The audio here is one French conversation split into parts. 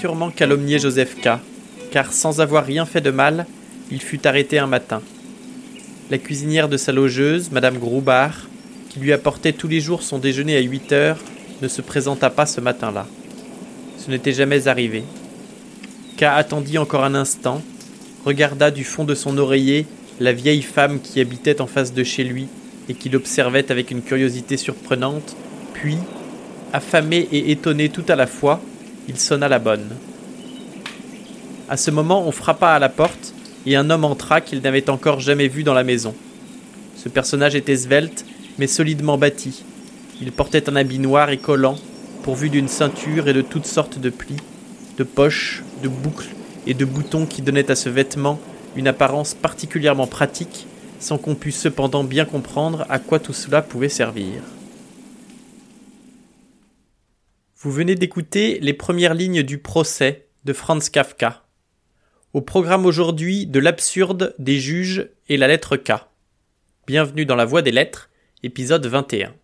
sûrement Joseph K, car sans avoir rien fait de mal, il fut arrêté un matin. La cuisinière de sa logeuse, Madame Groubard, qui lui apportait tous les jours son déjeuner à 8 heures, ne se présenta pas ce matin-là. Ce n'était jamais arrivé. K attendit encore un instant, regarda du fond de son oreiller la vieille femme qui habitait en face de chez lui et qui l'observait avec une curiosité surprenante, puis, affamé et étonné tout à la fois, il sonna la bonne. À ce moment, on frappa à la porte et un homme entra qu'il n'avait encore jamais vu dans la maison. Ce personnage était svelte, mais solidement bâti. Il portait un habit noir et collant, pourvu d'une ceinture et de toutes sortes de plis, de poches, de boucles et de boutons qui donnaient à ce vêtement une apparence particulièrement pratique, sans qu'on pût cependant bien comprendre à quoi tout cela pouvait servir. Vous venez d'écouter les premières lignes du procès de Franz Kafka. Au programme aujourd'hui de l'absurde des juges et la lettre K. Bienvenue dans la voie des lettres, épisode 21.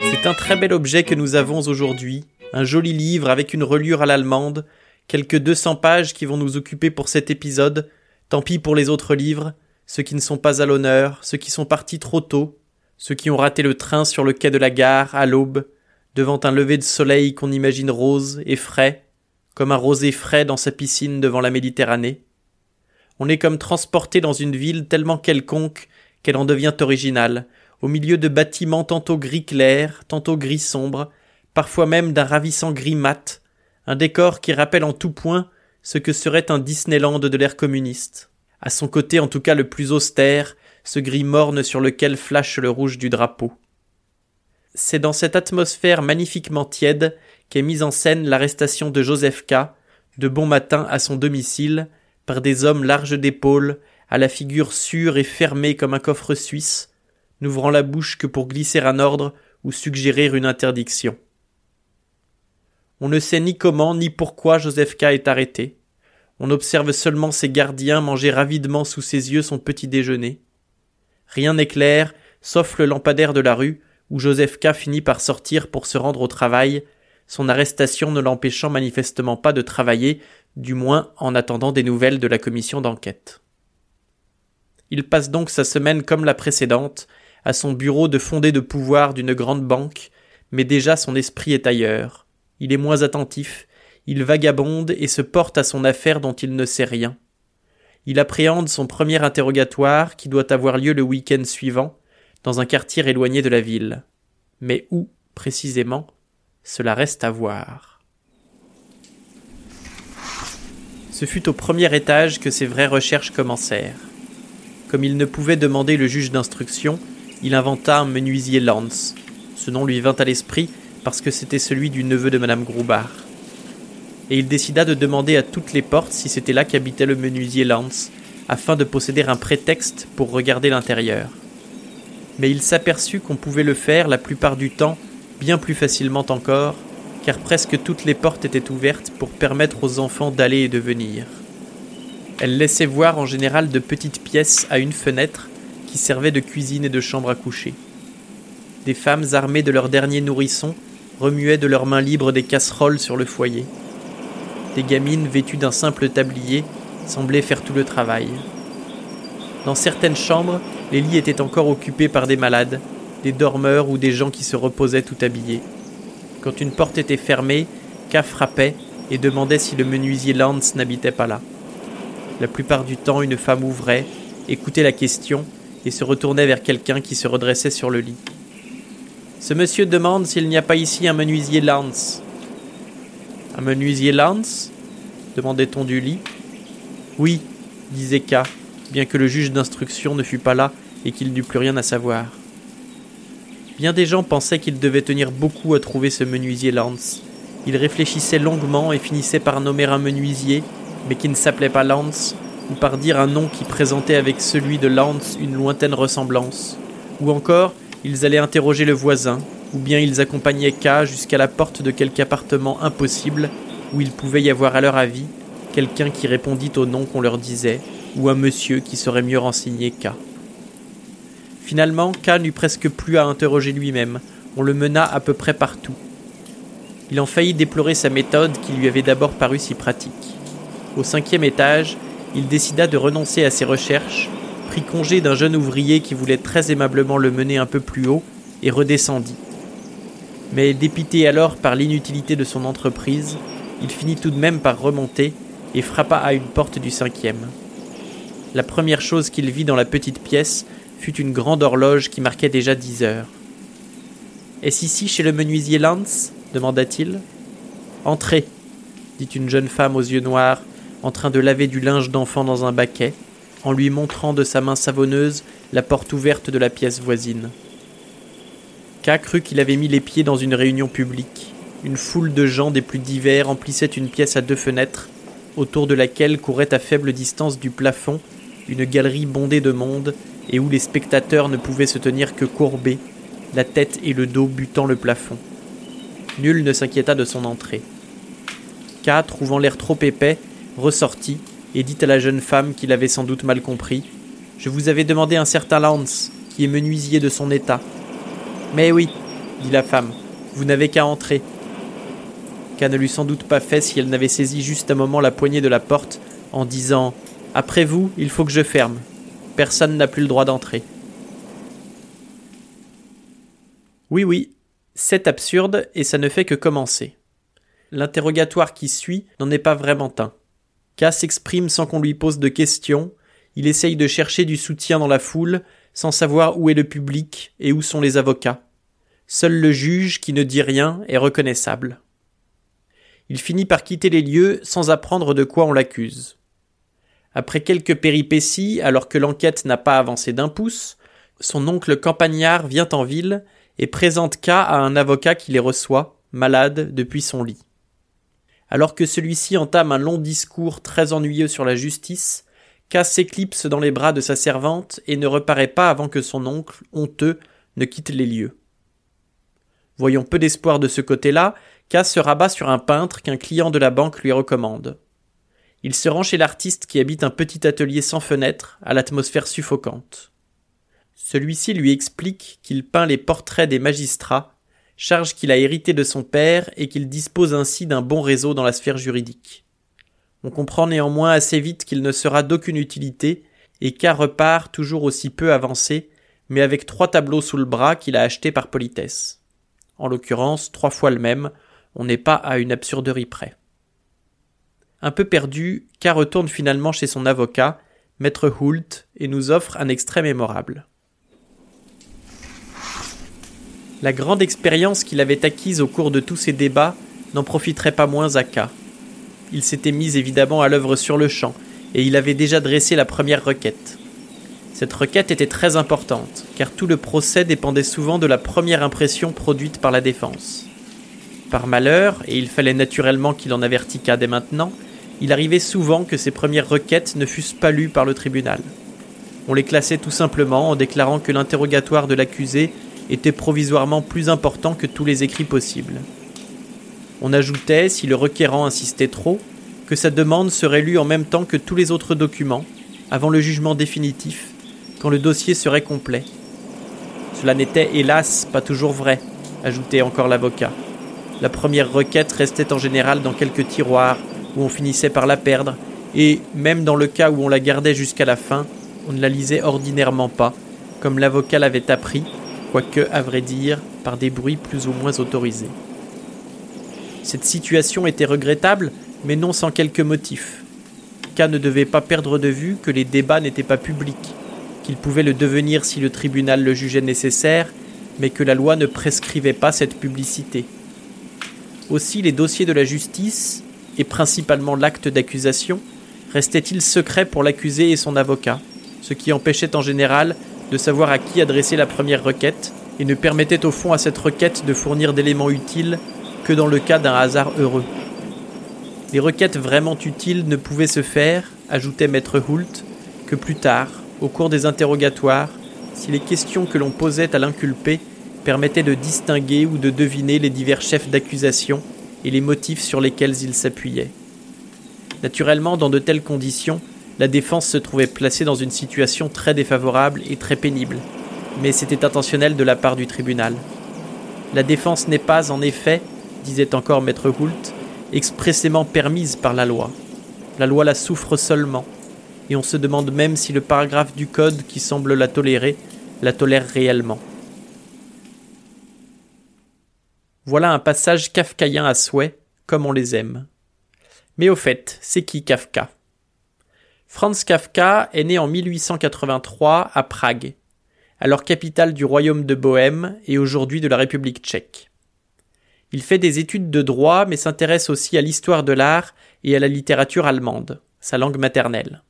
C'est un très bel objet que nous avons aujourd'hui, un joli livre avec une reliure à l'allemande, quelques 200 pages qui vont nous occuper pour cet épisode, tant pis pour les autres livres, ceux qui ne sont pas à l'honneur, ceux qui sont partis trop tôt, ceux qui ont raté le train sur le quai de la gare à l'aube, devant un lever de soleil qu'on imagine rose et frais, comme un rosé frais dans sa piscine devant la Méditerranée. On est comme transporté dans une ville tellement quelconque qu'elle en devient originale, au milieu de bâtiments tantôt gris clair, tantôt gris sombre, parfois même d'un ravissant gris mat, un décor qui rappelle en tout point ce que serait un Disneyland de l'ère communiste à son côté en tout cas le plus austère, ce gris morne sur lequel flash le rouge du drapeau. C'est dans cette atmosphère magnifiquement tiède qu'est mise en scène l'arrestation de Joseph K, de bon matin à son domicile, par des hommes larges d'épaules, à la figure sûre et fermée comme un coffre suisse, n'ouvrant la bouche que pour glisser un ordre ou suggérer une interdiction. On ne sait ni comment ni pourquoi Joseph K est arrêté. On observe seulement ses gardiens manger ravidement sous ses yeux son petit déjeuner. Rien n'est clair, sauf le lampadaire de la rue, où Joseph K. finit par sortir pour se rendre au travail, son arrestation ne l'empêchant manifestement pas de travailler, du moins en attendant des nouvelles de la commission d'enquête. Il passe donc sa semaine comme la précédente, à son bureau de fondé de pouvoir d'une grande banque, mais déjà son esprit est ailleurs. Il est moins attentif, il vagabonde et se porte à son affaire dont il ne sait rien. Il appréhende son premier interrogatoire qui doit avoir lieu le week-end suivant, dans un quartier éloigné de la ville. Mais où, précisément, cela reste à voir. Ce fut au premier étage que ses vraies recherches commencèrent. Comme il ne pouvait demander le juge d'instruction, il inventa un menuisier Lance. Ce nom lui vint à l'esprit parce que c'était celui du neveu de madame Groubard et il décida de demander à toutes les portes si c'était là qu'habitait le menuisier Lance, afin de posséder un prétexte pour regarder l'intérieur. Mais il s'aperçut qu'on pouvait le faire la plupart du temps bien plus facilement encore, car presque toutes les portes étaient ouvertes pour permettre aux enfants d'aller et de venir. Elles laissaient voir en général de petites pièces à une fenêtre qui servaient de cuisine et de chambre à coucher. Des femmes armées de leurs derniers nourrissons remuaient de leurs mains libres des casseroles sur le foyer des gamines vêtues d'un simple tablier semblaient faire tout le travail. Dans certaines chambres, les lits étaient encore occupés par des malades, des dormeurs ou des gens qui se reposaient tout habillés. Quand une porte était fermée, K frappait et demandait si le menuisier Lance n'habitait pas là. La plupart du temps, une femme ouvrait, écoutait la question et se retournait vers quelqu'un qui se redressait sur le lit. Ce monsieur demande s'il n'y a pas ici un menuisier Lance. Un menuisier Lance demandait-on du lit. Oui, disait K, bien que le juge d'instruction ne fût pas là et qu'il n'eût plus rien à savoir. Bien des gens pensaient qu'il devait tenir beaucoup à trouver ce menuisier Lance. Il réfléchissait longuement et finissait par nommer un menuisier, mais qui ne s'appelait pas Lance, ou par dire un nom qui présentait avec celui de Lance une lointaine ressemblance. Ou encore, ils allaient interroger le voisin, ou bien ils accompagnaient K jusqu'à la porte de quelque appartement impossible où il pouvait y avoir à leur avis quelqu'un qui répondit au nom qu'on leur disait, ou un monsieur qui serait mieux renseigné K. Finalement, K n'eut presque plus à interroger lui-même, On le mena à peu près partout. Il en faillit déplorer sa méthode qui lui avait d'abord paru si pratique. Au cinquième étage, il décida de renoncer à ses recherches, prit congé d'un jeune ouvrier qui voulait très aimablement le mener un peu plus haut, et redescendit. Mais dépité alors par l'inutilité de son entreprise, il finit tout de même par remonter et frappa à une porte du cinquième. La première chose qu'il vit dans la petite pièce fut une grande horloge qui marquait déjà dix heures. Est-ce ici chez le menuisier Lance? demanda-t-il. Entrez, dit une jeune femme aux yeux noirs, en train de laver du linge d'enfant dans un baquet, en lui montrant de sa main savonneuse la porte ouverte de la pièce voisine. K crut qu'il avait mis les pieds dans une réunion publique. Une foule de gens des plus divers emplissait une pièce à deux fenêtres, autour de laquelle courait à faible distance du plafond une galerie bondée de monde et où les spectateurs ne pouvaient se tenir que courbés, la tête et le dos butant le plafond. Nul ne s'inquiéta de son entrée. K, trouvant l'air trop épais, ressortit et dit à la jeune femme qu'il avait sans doute mal compris Je vous avais demandé un certain Lance, qui est menuisier de son état. Mais oui, dit la femme, vous n'avez qu'à entrer. K ne l'eût sans doute pas fait si elle n'avait saisi juste un moment la poignée de la porte en disant Après vous, il faut que je ferme. Personne n'a plus le droit d'entrer. Oui, oui, c'est absurde et ça ne fait que commencer. L'interrogatoire qui suit n'en est pas vraiment un. K s'exprime sans qu'on lui pose de questions, il essaye de chercher du soutien dans la foule, sans savoir où est le public et où sont les avocats. Seul le juge, qui ne dit rien, est reconnaissable. Il finit par quitter les lieux sans apprendre de quoi on l'accuse. Après quelques péripéties, alors que l'enquête n'a pas avancé d'un pouce, son oncle campagnard vient en ville et présente K à un avocat qui les reçoit, malade, depuis son lit. Alors que celui-ci entame un long discours très ennuyeux sur la justice, S'éclipse dans les bras de sa servante et ne reparaît pas avant que son oncle, honteux, ne quitte les lieux. Voyons peu d'espoir de ce côté-là, K se rabat sur un peintre qu'un client de la banque lui recommande. Il se rend chez l'artiste qui habite un petit atelier sans fenêtre, à l'atmosphère suffocante. Celui-ci lui explique qu'il peint les portraits des magistrats charge qu'il a hérité de son père et qu'il dispose ainsi d'un bon réseau dans la sphère juridique. On comprend néanmoins assez vite qu'il ne sera d'aucune utilité et K repart toujours aussi peu avancé, mais avec trois tableaux sous le bras qu'il a achetés par politesse. En l'occurrence, trois fois le même, on n'est pas à une absurderie près. Un peu perdu, K retourne finalement chez son avocat, maître Hoult, et nous offre un extrait mémorable. La grande expérience qu'il avait acquise au cours de tous ces débats n'en profiterait pas moins à K. Il s'était mis évidemment à l'œuvre sur le champ, et il avait déjà dressé la première requête. Cette requête était très importante, car tout le procès dépendait souvent de la première impression produite par la défense. Par malheur, et il fallait naturellement qu'il en avertît dès maintenant, il arrivait souvent que ces premières requêtes ne fussent pas lues par le tribunal. On les classait tout simplement en déclarant que l'interrogatoire de l'accusé était provisoirement plus important que tous les écrits possibles. On ajoutait, si le requérant insistait trop, que sa demande serait lue en même temps que tous les autres documents, avant le jugement définitif, quand le dossier serait complet. Cela n'était hélas pas toujours vrai, ajoutait encore l'avocat. La première requête restait en général dans quelques tiroirs, où on finissait par la perdre, et même dans le cas où on la gardait jusqu'à la fin, on ne la lisait ordinairement pas, comme l'avocat l'avait appris, quoique, à vrai dire, par des bruits plus ou moins autorisés. Cette situation était regrettable, mais non sans quelques motifs. K ne devait pas perdre de vue que les débats n'étaient pas publics, qu'ils pouvaient le devenir si le tribunal le jugeait nécessaire, mais que la loi ne prescrivait pas cette publicité. Aussi les dossiers de la justice, et principalement l'acte d'accusation, restaient-ils secrets pour l'accusé et son avocat, ce qui empêchait en général de savoir à qui adresser la première requête, et ne permettait au fond à cette requête de fournir d'éléments utiles que dans le cas d'un hasard heureux. Les requêtes vraiment utiles ne pouvaient se faire, ajoutait maître Hoult, que plus tard, au cours des interrogatoires, si les questions que l'on posait à l'inculpé permettaient de distinguer ou de deviner les divers chefs d'accusation et les motifs sur lesquels ils s'appuyaient. Naturellement, dans de telles conditions, la défense se trouvait placée dans une situation très défavorable et très pénible, mais c'était intentionnel de la part du tribunal. La défense n'est pas, en effet, disait encore maître Hoult, expressément permise par la loi. La loi la souffre seulement, et on se demande même si le paragraphe du Code qui semble la tolérer la tolère réellement. Voilà un passage kafkaïen à souhait, comme on les aime. Mais au fait, c'est qui Kafka? Franz Kafka est né en 1883 à Prague, alors capitale du royaume de Bohême et aujourd'hui de la République tchèque. Il fait des études de droit mais s'intéresse aussi à l'histoire de l'art et à la littérature allemande, sa langue maternelle.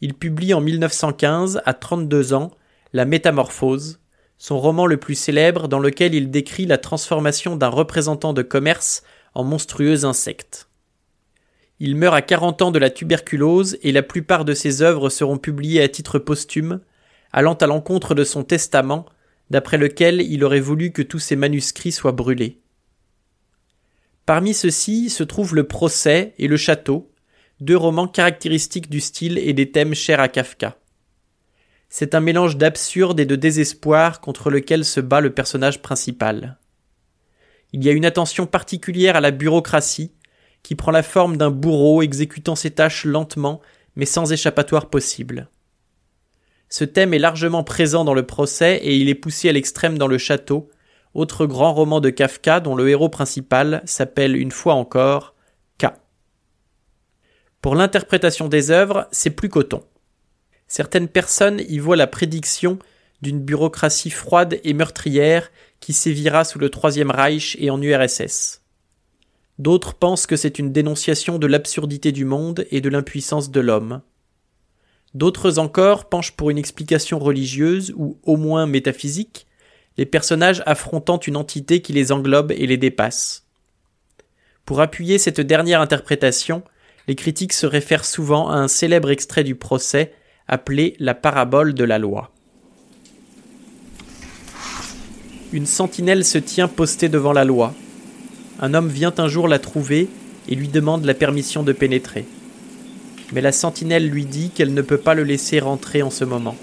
Il publie en 1915, à 32 ans, La Métamorphose, son roman le plus célèbre dans lequel il décrit la transformation d'un représentant de commerce en monstrueux insecte. Il meurt à 40 ans de la tuberculose et la plupart de ses œuvres seront publiées à titre posthume, allant à l'encontre de son testament, d'après lequel il aurait voulu que tous ses manuscrits soient brûlés. Parmi ceux-ci se trouvent Le procès et Le château, deux romans caractéristiques du style et des thèmes chers à Kafka. C'est un mélange d'absurde et de désespoir contre lequel se bat le personnage principal. Il y a une attention particulière à la bureaucratie, qui prend la forme d'un bourreau exécutant ses tâches lentement mais sans échappatoire possible. Ce thème est largement présent dans le procès et il est poussé à l'extrême dans le château, autre grand roman de Kafka dont le héros principal s'appelle une fois encore K. Pour l'interprétation des œuvres, c'est plus coton. Certaines personnes y voient la prédiction d'une bureaucratie froide et meurtrière qui sévira sous le Troisième Reich et en URSS. D'autres pensent que c'est une dénonciation de l'absurdité du monde et de l'impuissance de l'homme. D'autres encore penchent pour une explication religieuse ou au moins métaphysique, les personnages affrontant une entité qui les englobe et les dépasse. Pour appuyer cette dernière interprétation, les critiques se réfèrent souvent à un célèbre extrait du procès appelé la parabole de la loi. Une sentinelle se tient postée devant la loi. Un homme vient un jour la trouver et lui demande la permission de pénétrer mais la sentinelle lui dit qu'elle ne peut pas le laisser rentrer en ce moment.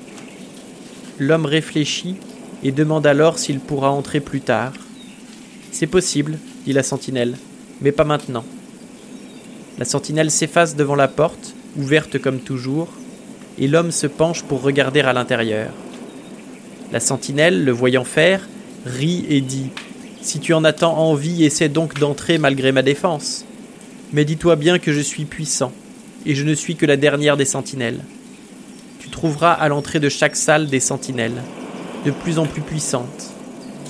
L'homme réfléchit et demande alors s'il pourra entrer plus tard. C'est possible, dit la sentinelle, mais pas maintenant. La sentinelle s'efface devant la porte, ouverte comme toujours, et l'homme se penche pour regarder à l'intérieur. La sentinelle, le voyant faire, rit et dit Si tu en attends envie, essaie donc d'entrer malgré ma défense. Mais dis-toi bien que je suis puissant et je ne suis que la dernière des sentinelles. Tu trouveras à l'entrée de chaque salle des sentinelles, de plus en plus puissantes.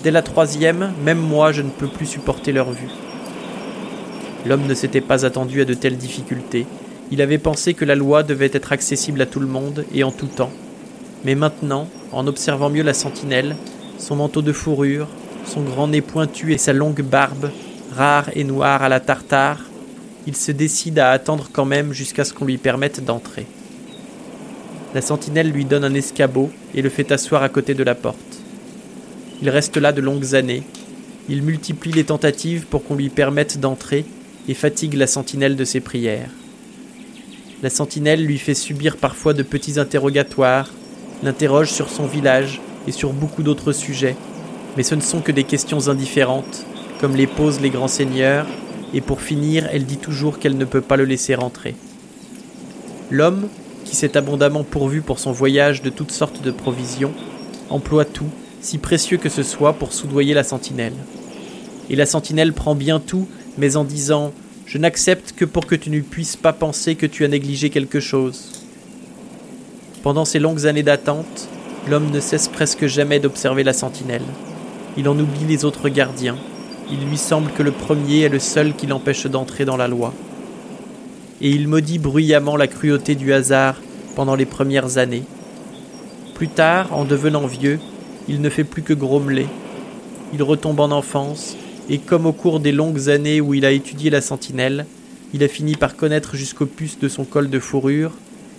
Dès la troisième, même moi je ne peux plus supporter leur vue. L'homme ne s'était pas attendu à de telles difficultés. Il avait pensé que la loi devait être accessible à tout le monde et en tout temps. Mais maintenant, en observant mieux la sentinelle, son manteau de fourrure, son grand nez pointu et sa longue barbe, rare et noire à la tartare, il se décide à attendre quand même jusqu'à ce qu'on lui permette d'entrer. La sentinelle lui donne un escabeau et le fait asseoir à côté de la porte. Il reste là de longues années. Il multiplie les tentatives pour qu'on lui permette d'entrer et fatigue la sentinelle de ses prières. La sentinelle lui fait subir parfois de petits interrogatoires, l'interroge sur son village et sur beaucoup d'autres sujets, mais ce ne sont que des questions indifférentes, comme les posent les grands seigneurs et pour finir, elle dit toujours qu'elle ne peut pas le laisser rentrer. L'homme, qui s'est abondamment pourvu pour son voyage de toutes sortes de provisions, emploie tout, si précieux que ce soit, pour soudoyer la sentinelle. Et la sentinelle prend bien tout, mais en disant Je n'accepte que pour que tu ne puisses pas penser que tu as négligé quelque chose. Pendant ces longues années d'attente, l'homme ne cesse presque jamais d'observer la sentinelle. Il en oublie les autres gardiens, il lui semble que le premier est le seul qui l'empêche d'entrer dans la loi. Et il maudit bruyamment la cruauté du hasard pendant les premières années. Plus tard, en devenant vieux, il ne fait plus que grommeler. Il retombe en enfance, et comme au cours des longues années où il a étudié la sentinelle, il a fini par connaître jusqu'aux puces de son col de fourrure,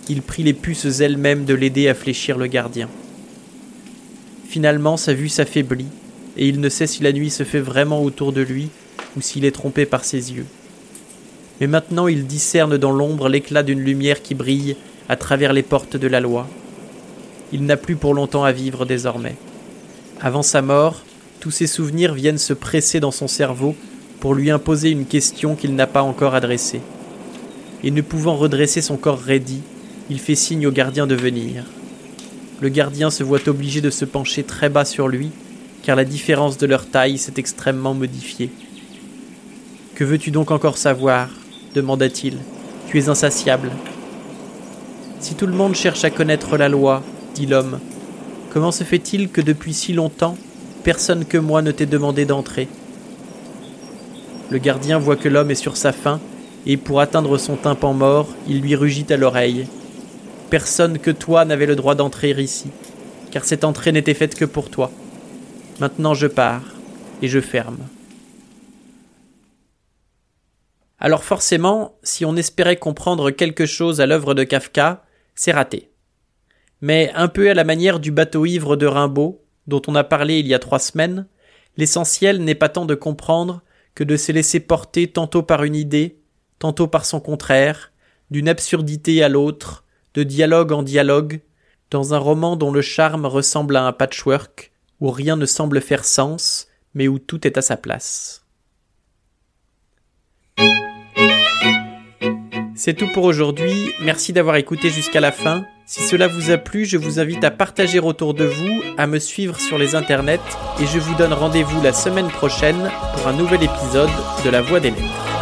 il prit les puces elles-mêmes de l'aider à fléchir le gardien. Finalement, sa vue s'affaiblit, et il ne sait si la nuit se fait vraiment autour de lui ou s'il est trompé par ses yeux. Mais maintenant il discerne dans l'ombre l'éclat d'une lumière qui brille à travers les portes de la loi. Il n'a plus pour longtemps à vivre désormais. Avant sa mort, tous ses souvenirs viennent se presser dans son cerveau pour lui imposer une question qu'il n'a pas encore adressée. Et ne pouvant redresser son corps raidi, il fait signe au gardien de venir. Le gardien se voit obligé de se pencher très bas sur lui, car la différence de leur taille s'est extrêmement modifiée. Que veux-tu donc encore savoir demanda-t-il. Tu es insatiable. Si tout le monde cherche à connaître la loi, dit l'homme, comment se fait-il que depuis si longtemps, personne que moi ne t'ait demandé d'entrer? Le gardien voit que l'homme est sur sa faim, et pour atteindre son tympan mort, il lui rugit à l'oreille. Personne que toi n'avait le droit d'entrer ici, car cette entrée n'était faite que pour toi. Maintenant je pars, et je ferme. Alors forcément, si on espérait comprendre quelque chose à l'œuvre de Kafka, c'est raté. Mais un peu à la manière du bateau ivre de Rimbaud, dont on a parlé il y a trois semaines, l'essentiel n'est pas tant de comprendre que de se laisser porter tantôt par une idée, tantôt par son contraire, d'une absurdité à l'autre, de dialogue en dialogue, dans un roman dont le charme ressemble à un patchwork, où rien ne semble faire sens, mais où tout est à sa place. C'est tout pour aujourd'hui, merci d'avoir écouté jusqu'à la fin. Si cela vous a plu, je vous invite à partager autour de vous, à me suivre sur les internets, et je vous donne rendez-vous la semaine prochaine pour un nouvel épisode de La Voix des Lettres.